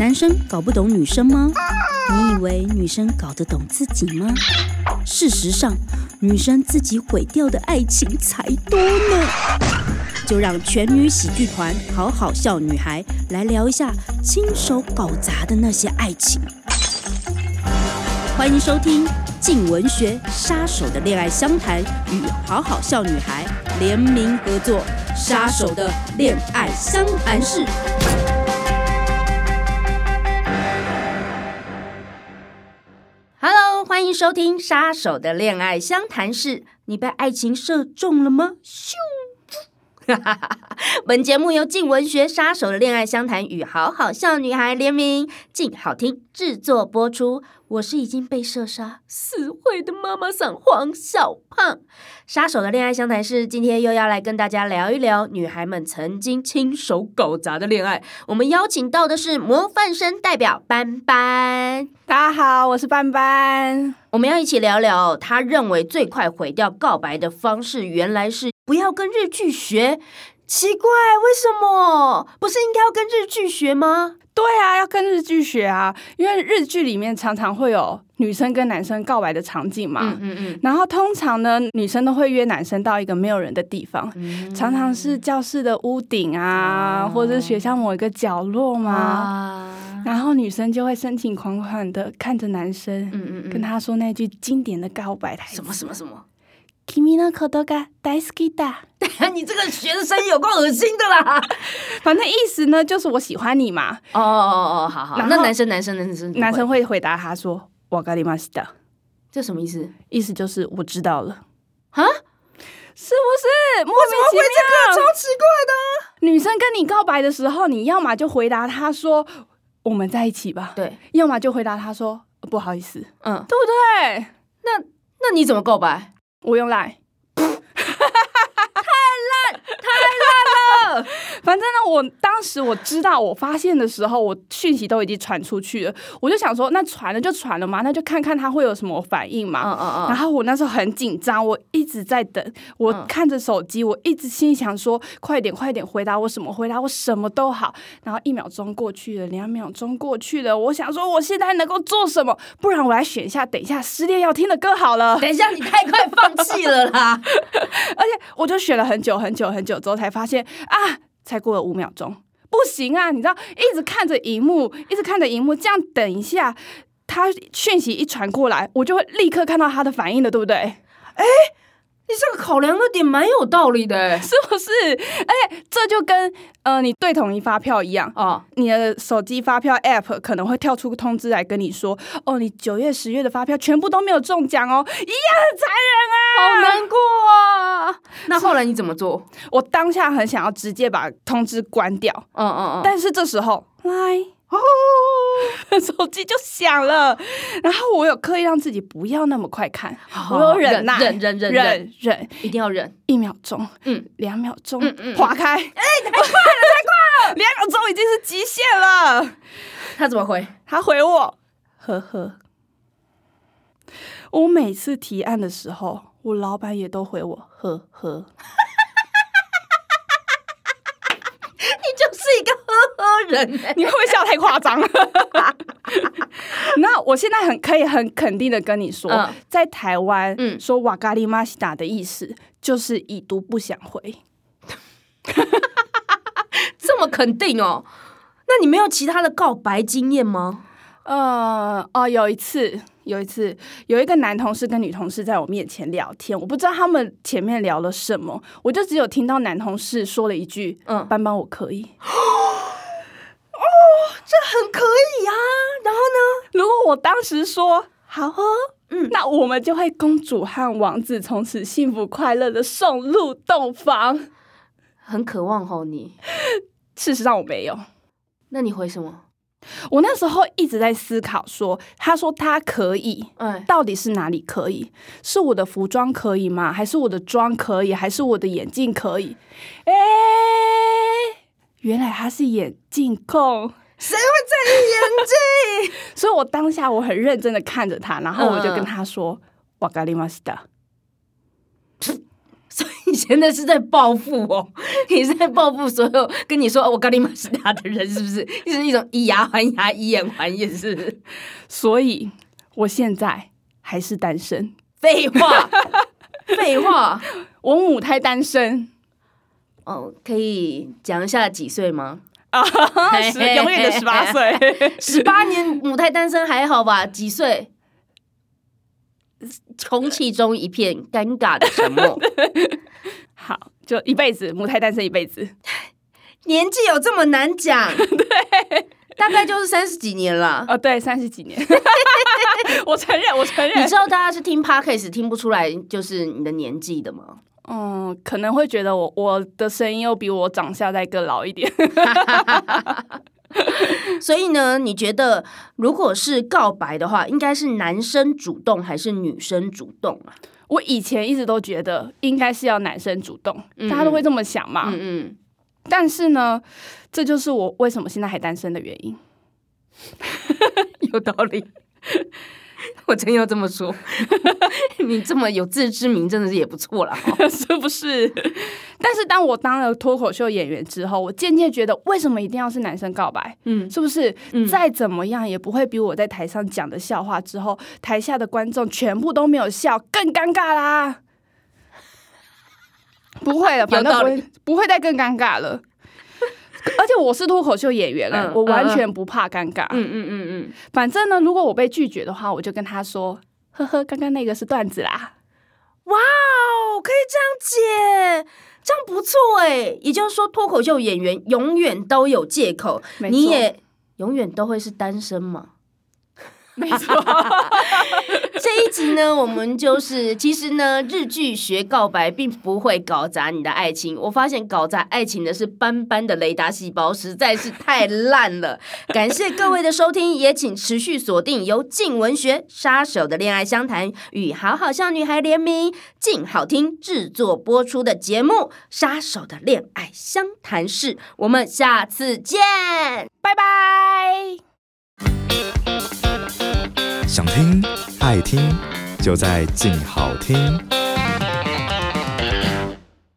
男生搞不懂女生吗？你以为女生搞得懂自己吗？事实上，女生自己毁掉的爱情才多呢。就让全女喜剧团好好笑女孩来聊一下亲手搞砸的那些爱情。欢迎收听静文学杀手的恋爱相谈与好好笑女孩联名合作，杀手的恋爱相谈室。欢迎收听杀手的恋爱相谈室。你被爱情射中了吗？咻！本节目由镜文学杀手的恋爱相谈与好好笑女孩联名，镜好听制作播出。我是已经被射杀死会的妈妈桑黄小胖。杀手的恋爱相谈室，今天又要来跟大家聊一聊女孩们曾经亲手搞砸的恋爱。我们邀请到的是模范生代表班班。大家好，我是班班。我们要一起聊聊，他认为最快毁掉告白的方式，原来是不要跟日剧学。奇怪，为什么？不是应该要跟日剧学吗？对啊，要跟日剧学啊，因为日剧里面常常会有女生跟男生告白的场景嘛。嗯嗯嗯。然后通常呢，女生都会约男生到一个没有人的地方，嗯、常常是教室的屋顶啊，哦、或者是学校某一个角落嘛。啊、然后女生就会深情款款的看着男生，嗯嗯嗯，跟他说那句经典的告白台词：什么什么什么。君のことが大好きだ。你这个学的声音有够恶心的啦！反正意思呢，就是我喜欢你嘛。哦哦哦哦，好好。那男生男生男生男生会回答他说：“わかりました。”这什么意思？意思就是我知道了。啊？是不是？莫名其妙，超奇怪的。女生跟你告白的时候，你要么就回答他说：“我们在一起吧。”对。要么就回答他说：“不好意思。”嗯，对不对？那那你怎么告白？ 我用来，太烂，太烂了。反正呢，我当时我知道，我发现的时候，我讯息都已经传出去了。我就想说，那传了就传了嘛，那就看看他会有什么反应嘛。嗯嗯嗯。然后我那时候很紧张，我一直在等，我看着手机，我一直心想说，快点快点回答我什么，回答我什么都好。然后一秒钟过去了，两秒钟过去了，我想说，我现在能够做什么？不然我来选一下，等一下失恋要听的歌好了。等一下，你太快放弃了啦！而且我就选了很久很久很久之后，才发现啊。才过了五秒钟，不行啊！你知道，一直看着荧幕，一直看着荧幕，这样等一下，他讯息一传过来，我就会立刻看到他的反应的，对不对？哎。你这个考量的点蛮有道理的，是不是？哎，这就跟呃你对统一发票一样啊，哦、你的手机发票 App 可能会跳出个通知来跟你说，哦，你九月、十月的发票全部都没有中奖哦，一样很残忍啊，好难过啊。那后来你怎么做？我当下很想要直接把通知关掉，嗯嗯嗯，但是这时候来。哦，手机就响了，然后我有刻意让自己不要那么快看，哦、我有忍耐，忍忍忍忍忍，忍一定要忍一秒钟，嗯，两秒钟，嗯嗯，划开，哎，太快了，太快了，两秒钟已经是极限了。他怎么回？他回我，呵呵。我每次提案的时候，我老板也都回我，呵呵。人，你会不会笑太夸张了？那我现在很可以很肯定的跟你说，嗯、在台湾，嗯，说“瓦咖里玛西达”的意思就是已读不想回，这么肯定哦？那你没有其他的告白经验吗？呃，哦，有一次，有一次，有一个男同事跟女同事在我面前聊天，我不知道他们前面聊了什么，我就只有听到男同事说了一句：“嗯，班班，我可以。” 这很可以、啊，然后呢？如果我当时说好哦，嗯，那我们就会公主和王子从此幸福快乐的送入洞房，很渴望吼。你事实上我没有，那你回什么？我那时候一直在思考说，说他说他可以，嗯，到底是哪里可以？是我的服装可以吗？还是我的妆可以？还是我的眼镜可以？哎，原来他是眼镜控。谁会在意眼镜？所以我当下我很认真的看着他，然后我就跟他说：“わかりました。”所以 现在是在报复哦，你是在报复所有跟你说我咖哩玛西达的人，是不是？是一种以牙还牙，以眼还眼，是不是？所以我现在还是单身。废话，废话，我母胎单身。哦，可以讲一下几岁吗？ 啊，十永远的十八岁，十八年母胎单身还好吧？几岁？空气中一片尴尬的沉默。好，就一辈子母胎单身一辈子。年纪有这么难讲？对，大概就是三十几年了。哦，对，三十几年。我承认，我承认。你知道大家是听 Podcast 听不出来就是你的年纪的吗？嗯，可能会觉得我我的声音又比我长相再更老一点。所以呢，你觉得如果是告白的话，应该是男生主动还是女生主动啊？我以前一直都觉得应该是要男生主动，嗯、大家都会这么想嘛。嗯嗯。但是呢，这就是我为什么现在还单身的原因。有道理。我真要这么说，你这么有自知之明，真的是也不错了，是不是？但是当我当了脱口秀演员之后，我渐渐觉得，为什么一定要是男生告白？嗯，是不是？嗯，再怎么样也不会比我在台上讲的笑话之后，台下的观众全部都没有笑更尴尬啦。不会了，反正不会，不会再更尴尬了。而且我是脱口秀演员，嗯、我完全不怕尴尬。嗯嗯嗯嗯，反正呢，如果我被拒绝的话，我就跟他说：“呵呵，刚刚那个是段子啦。”哇哦，可以这样解，这样不错哎。也就是说，脱口秀演员永远都有借口，你也永远都会是单身嘛。没错，这一集呢，我们就是其实呢，日剧学告白并不会搞砸你的爱情。我发现搞砸爱情的是斑斑的雷达细胞，实在是太烂了。感谢各位的收听，也请持续锁定由静文学《杀手的恋爱相谈》与好好笑女孩联名静好听制作播出的节目《杀手的恋爱相谈室》。我们下次见，拜拜。想听爱听，就在静好听。